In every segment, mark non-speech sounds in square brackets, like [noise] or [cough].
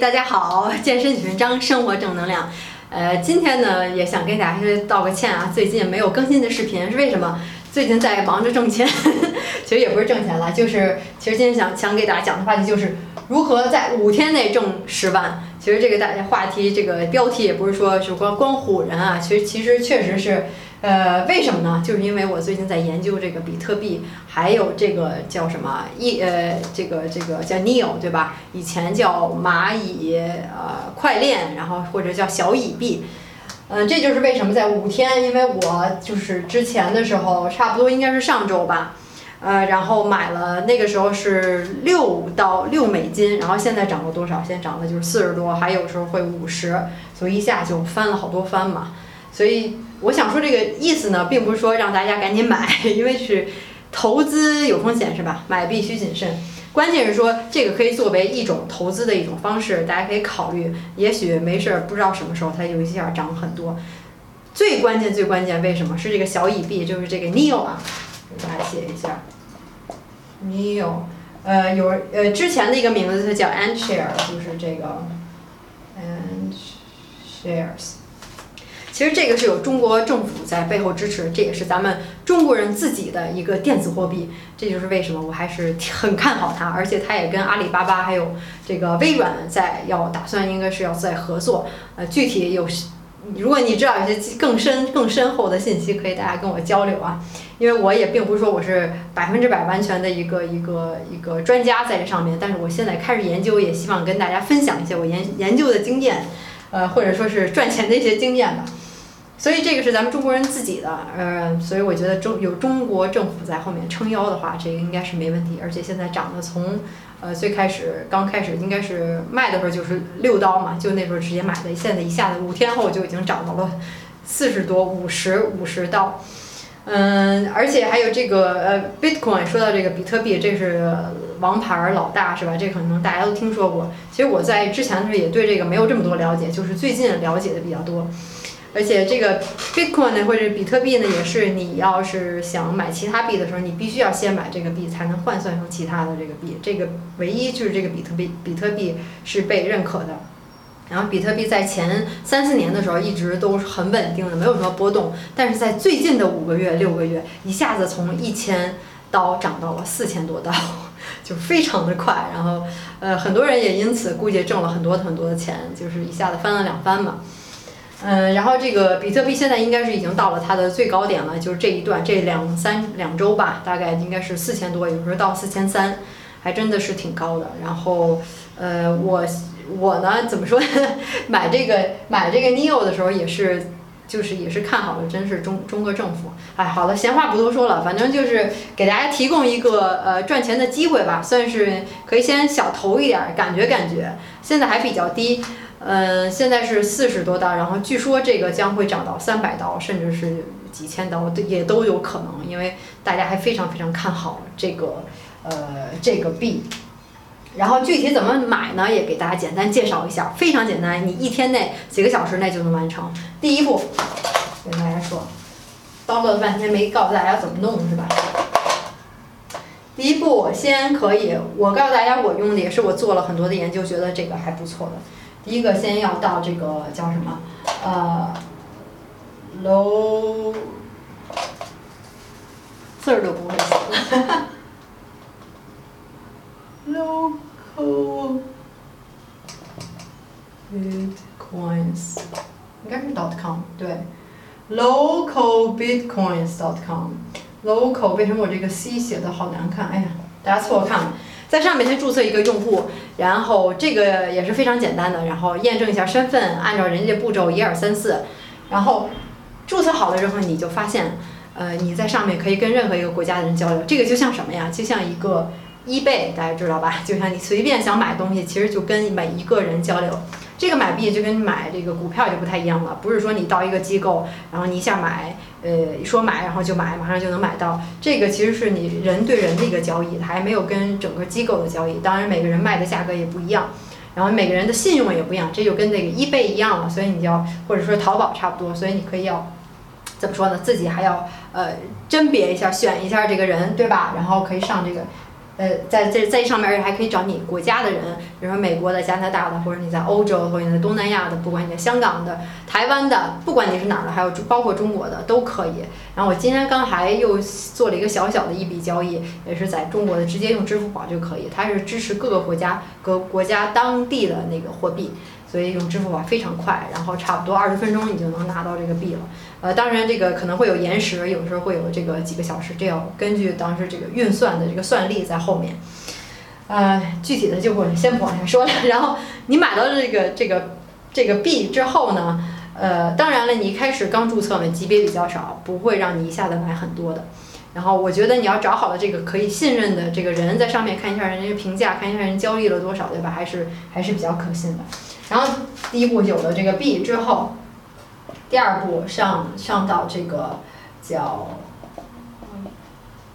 大家好，健身紧张，生活正能量。呃，今天呢也想跟大家道个歉啊，最近没有更新的视频是为什么？最近在忙着挣钱，[laughs] 其实也不是挣钱了，就是其实今天想想给大家讲的话题就是如何在五天内挣十万。其实这个大家话题这个标题也不是说是光光唬人啊，其实其实确实是。呃，为什么呢？就是因为我最近在研究这个比特币，还有这个叫什么一呃，这个这个叫 Neo 对吧？以前叫蚂蚁呃快链，然后或者叫小蚁币，嗯，这就是为什么在五天，因为我就是之前的时候，差不多应该是上周吧，呃，然后买了那个时候是六到六美金，然后现在涨了多少？现在涨的就是四十多，还有时候会五十，所以一下就翻了好多番嘛，所以。我想说这个意思呢，并不是说让大家赶紧买，[laughs] 因为是投资有风险，是吧？买必须谨慎。关键是说这个可以作为一种投资的一种方式，大家可以考虑。也许没事儿，不知道什么时候它就一下涨很多。最关键最关键，为什么是这个小蚁币？就是这个 Neo 啊，给大家写一下，Neo，呃，有呃之前的一个名字它叫 Antshare，就是这个 Antshares。其实这个是有中国政府在背后支持，这也是咱们中国人自己的一个电子货币。这就是为什么我还是很看好它，而且它也跟阿里巴巴还有这个微软在要打算，应该是要在合作。呃，具体有，如果你知道一些更深更深厚的信息，可以大家跟我交流啊。因为我也并不是说我是百分之百完全的一个一个一个专家在这上面，但是我现在开始研究，也希望跟大家分享一些我研研究的经验，呃，或者说是赚钱的一些经验吧。所以这个是咱们中国人自己的，呃，所以我觉得中有中国政府在后面撑腰的话，这个应该是没问题。而且现在涨的从，呃，最开始刚开始应该是卖的时候就是六刀嘛，就那时候直接买的，现在一下子五天后就已经涨到了四十多、五十五十刀，嗯，而且还有这个呃，Bitcoin，说到这个比特币，这是王牌老大是吧？这可能大家都听说过。其实我在之前的时候也对这个没有这么多了解，就是最近了解的比较多。而且这个 Bitcoin 呢，或者比特币呢，也是你要是想买其他币的时候，你必须要先买这个币，才能换算成其他的这个币。这个唯一就是这个比特币，比特币是被认可的。然后比特币在前三四年的时候一直都是很稳定的，没有什么波动。但是在最近的五个月、六个月，一下子从一千刀涨到了四千多刀，[laughs] 就非常的快。然后，呃，很多人也因此估计挣了很多很多的钱，就是一下子翻了两番嘛。嗯，然后这个比特币现在应该是已经到了它的最高点了，就是这一段这两三两周吧，大概应该是四千多，有时候到四千三，还真的是挺高的。然后，呃，我我呢怎么说？[laughs] 买这个买这个 Neo 的时候也是，就是也是看好了，真是中中国政府。哎，好了，闲话不多说了，反正就是给大家提供一个呃赚钱的机会吧，算是可以先小投一点，感觉感觉，现在还比较低。嗯，现在是四十多刀，然后据说这个将会涨到三百刀，甚至是几千刀，也都有可能，因为大家还非常非常看好这个呃这个币。然后具体怎么买呢？也给大家简单介绍一下，非常简单，你一天内几个小时内就能完成。第一步，跟大家说，叨叨了半天没告诉大家怎么弄是吧？第一步，先可以，我告诉大家，我用的也是我做了很多的研究，觉得这个还不错的。第一个先要到这个叫什么？呃，lo，字儿都不会写了。local bitcoins 应该是 dot com 对，local bitcoins dot com local 为什么我这个 c 写的好难看？哎呀，大家凑合看吧。在上面先注册一个用户，然后这个也是非常简单的，然后验证一下身份，按照人家步骤一二三四，然后注册好了之后，你就发现，呃，你在上面可以跟任何一个国家的人交流，这个就像什么呀？就像一个 eBay，大家知道吧？就像你随便想买东西，其实就跟每一个人交流。这个买币就跟买这个股票就不太一样了，不是说你到一个机构，然后你一下买，呃，说买然后就买，马上就能买到。这个其实是你人对人的一个交易，它还没有跟整个机构的交易。当然每个人卖的价格也不一样，然后每个人的信用也不一样，这就跟那个 eBay 一样了。所以你就要或者说淘宝差不多，所以你可以要怎么说呢？自己还要呃甄别一下，选一下这个人，对吧？然后可以上这个呃，在这在上面，而且还可以找你国家的人，比如说美国的、加拿大的，或者你在欧洲，或者你在东南亚的，不管你在香港的、台湾的，不管你是哪儿的，还有包括中国的都可以。然后我今天刚还又做了一个小小的一笔交易，也是在中国的，直接用支付宝就可以，它是支持各个国家各国家当地的那个货币。所以用支付宝非常快，然后差不多二十分钟你就能拿到这个币了。呃，当然这个可能会有延时，有时候会有这个几个小时，这要根据当时这个运算的这个算力在后面。呃，具体的就不先不往下说了。然后你买到这个这个这个币之后呢，呃，当然了，你一开始刚注册嘛，级别比较少，不会让你一下子买很多的。然后我觉得你要找好了这个可以信任的这个人，在上面看一下人家评价，看一下人交易了多少，对吧？还是还是比较可信的。然后第一步有了这个币之后，第二步上上到这个叫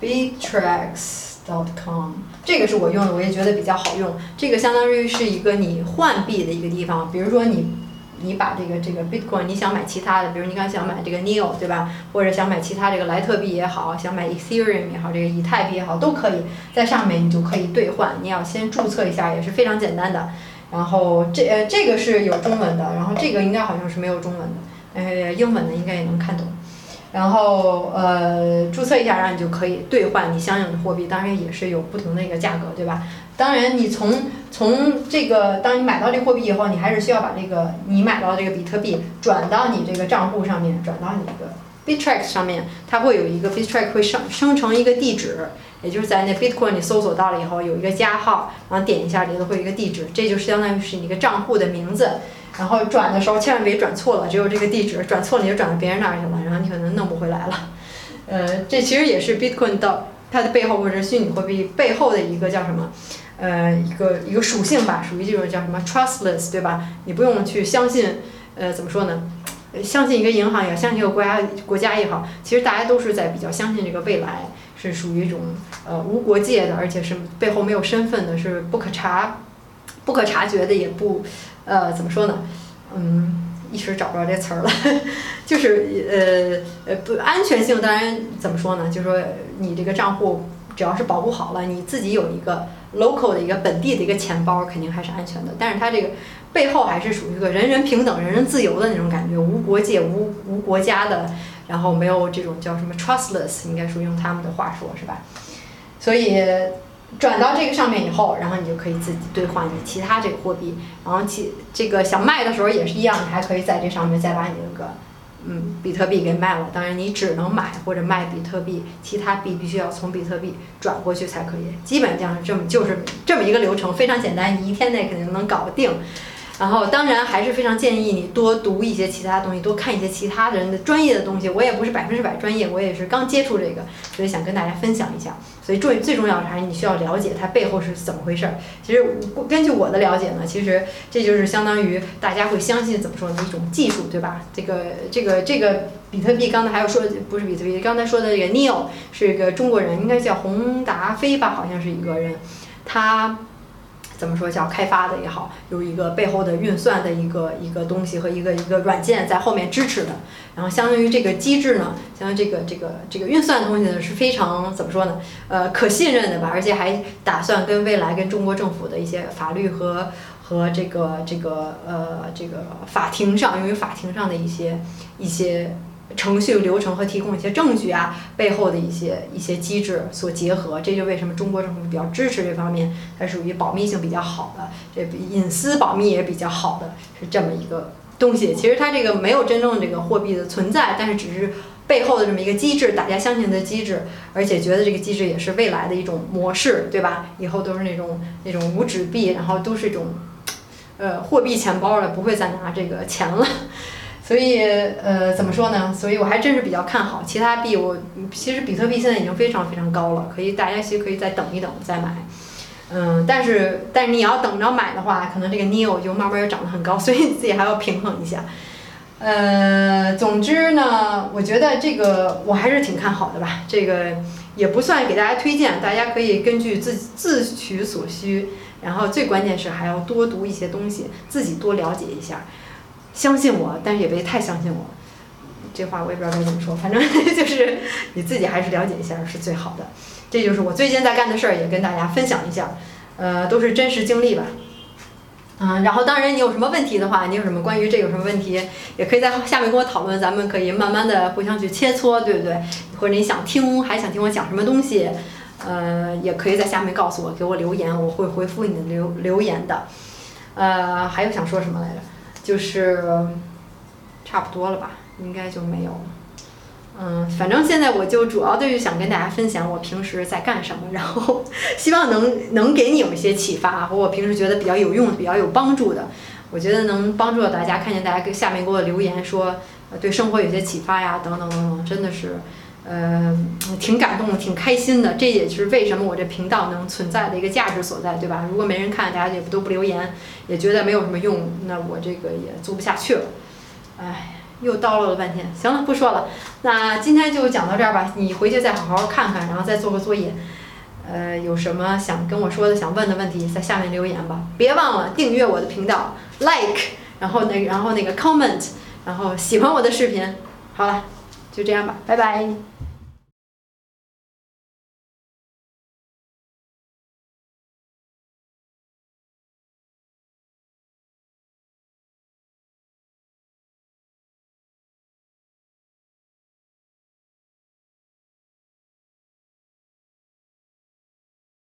Bittrex.com，这个是我用的，我也觉得比较好用。这个相当于是一个你换币的一个地方，比如说你你把这个这个 Bitcoin，你想买其他的，比如你刚想买这个 Neo，对吧？或者想买其他这个莱特币也好，想买 Ethereum 也好，这个以太币也好，都可以在上面你就可以兑换。你要先注册一下，也是非常简单的。然后这呃这个是有中文的，然后这个应该好像是没有中文的，呃英文的应该也能看懂。然后呃注册一下，然后你就可以兑换你相应的货币，当然也是有不同的一个价格，对吧？当然你从从这个当你买到这货币以后，你还是需要把这个你买到这个比特币转到你这个账户上面，转到你这个 Bitrex 上面，它会有一个 Bitrex 会生生成一个地址。也就是在那 Bitcoin 你搜索到了以后，有一个加号，然后点一下里头会有一个地址，这就相当于是你一个账户的名字。然后转的时候千万别转错了，只有这个地址，转错了你就转到别人那儿去了，然后你可能弄不回来了。呃，这其实也是 Bitcoin 到它的背后或者虚拟货币背后的一个叫什么？呃，一个一个属性吧，属于这种叫什么 trustless，对吧？你不用去相信，呃，怎么说呢？相信一个银行也好，相信一个国家国家也好，其实大家都是在比较相信这个未来。是属于一种呃无国界的，而且是背后没有身份的，是不可察、不可察觉的，也不呃怎么说呢？嗯，一时找不着这词儿了，[laughs] 就是呃呃不安全性，当然怎么说呢？就是说你这个账户只要是保护好了，你自己有一个 local 的一个本地的一个钱包，肯定还是安全的。但是它这个背后还是属于一个人人平等、人人自由的那种感觉，无国界、无无国家的。然后没有这种叫什么 trustless，应该说用他们的话说是吧？所以转到这个上面以后，然后你就可以自己兑换你其他这个货币。然后其这个想卖的时候也是一样，你还可以在这上面再把你那个嗯比特币给卖了。当然你只能买或者卖比特币，其他币必须要从比特币转过去才可以。基本上是这么就是这么一个流程，非常简单，你一天内肯定能搞定。然后，当然还是非常建议你多读一些其他东西，多看一些其他人的专业的东西。我也不是百分之百专业，我也是刚接触这个，所以想跟大家分享一下。所以最最重要的还是你需要了解它背后是怎么回事儿。其实根据我的了解呢，其实这就是相当于大家会相信怎么说的一种技术，对吧？这个这个这个比特币，刚才还有说不是比特币，刚才说的这个 Neo 是一个中国人，应该叫洪达飞吧，好像是一个人，他。怎么说叫开发的也好，有一个背后的运算的一个一个东西和一个一个软件在后面支持的，然后相当于这个机制呢，相当于这个这个这个运算的东西呢是非常怎么说呢？呃，可信任的吧，而且还打算跟未来跟中国政府的一些法律和和这个这个呃这个法庭上，用于法庭上的一些一些。程序流程和提供一些证据啊，背后的一些一些机制所结合，这就为什么中国政府比较支持这方面，它属于保密性比较好的，这隐私保密也比较好的，是这么一个东西。其实它这个没有真正这个货币的存在，但是只是背后的这么一个机制，大家相信的机制，而且觉得这个机制也是未来的一种模式，对吧？以后都是那种那种无纸币，然后都是一种呃货币钱包了，不会再拿这个钱了。所以，呃，怎么说呢？所以我还真是比较看好其他币。我其实比特币现在已经非常非常高了，可以大家其实可以再等一等再买。嗯，但是但是你要等着买的话，可能这个 Neo 就慢慢又涨得很高，所以你自己还要平衡一下。呃，总之呢，我觉得这个我还是挺看好的吧。这个也不算给大家推荐，大家可以根据自自取所需。然后最关键是还要多读一些东西，自己多了解一下。相信我，但是也别太相信我。这话我也不知道该怎么说，反正 [laughs] 就是你自己还是了解一下是最好的。这就是我最近在干的事儿，也跟大家分享一下，呃，都是真实经历吧。嗯，然后当然你有什么问题的话，你有什么关于这有什么问题，也可以在下面跟我讨论，咱们可以慢慢的互相去切磋，对不对？或者你想听，还想听我讲什么东西，呃，也可以在下面告诉我，给我留言，我会回复你的留留言的。呃，还有想说什么来着？就是差不多了吧，应该就没有了。嗯，反正现在我就主要就是想跟大家分享我平时在干什么，然后 [laughs] 希望能能给你有一些启发，和我平时觉得比较有用、比较有帮助的。我觉得能帮助到大家，看见大家给下面给我留言说，呃，对生活有些启发呀，等等等等，真的是，呃，挺感动的，挺开心的。这也是为什么我这频道能存在的一个价值所在，对吧？如果没人看，大家也都不留言，也觉得没有什么用，那我这个也做不下去了。哎。又叨唠了半天，行了，不说了。那今天就讲到这儿吧，你回去再好好看看，然后再做个作业。呃，有什么想跟我说的、想问的问题，在下面留言吧。别忘了订阅我的频道，like，然后那然后那个 comment，然后喜欢我的视频。好了，就这样吧，拜拜。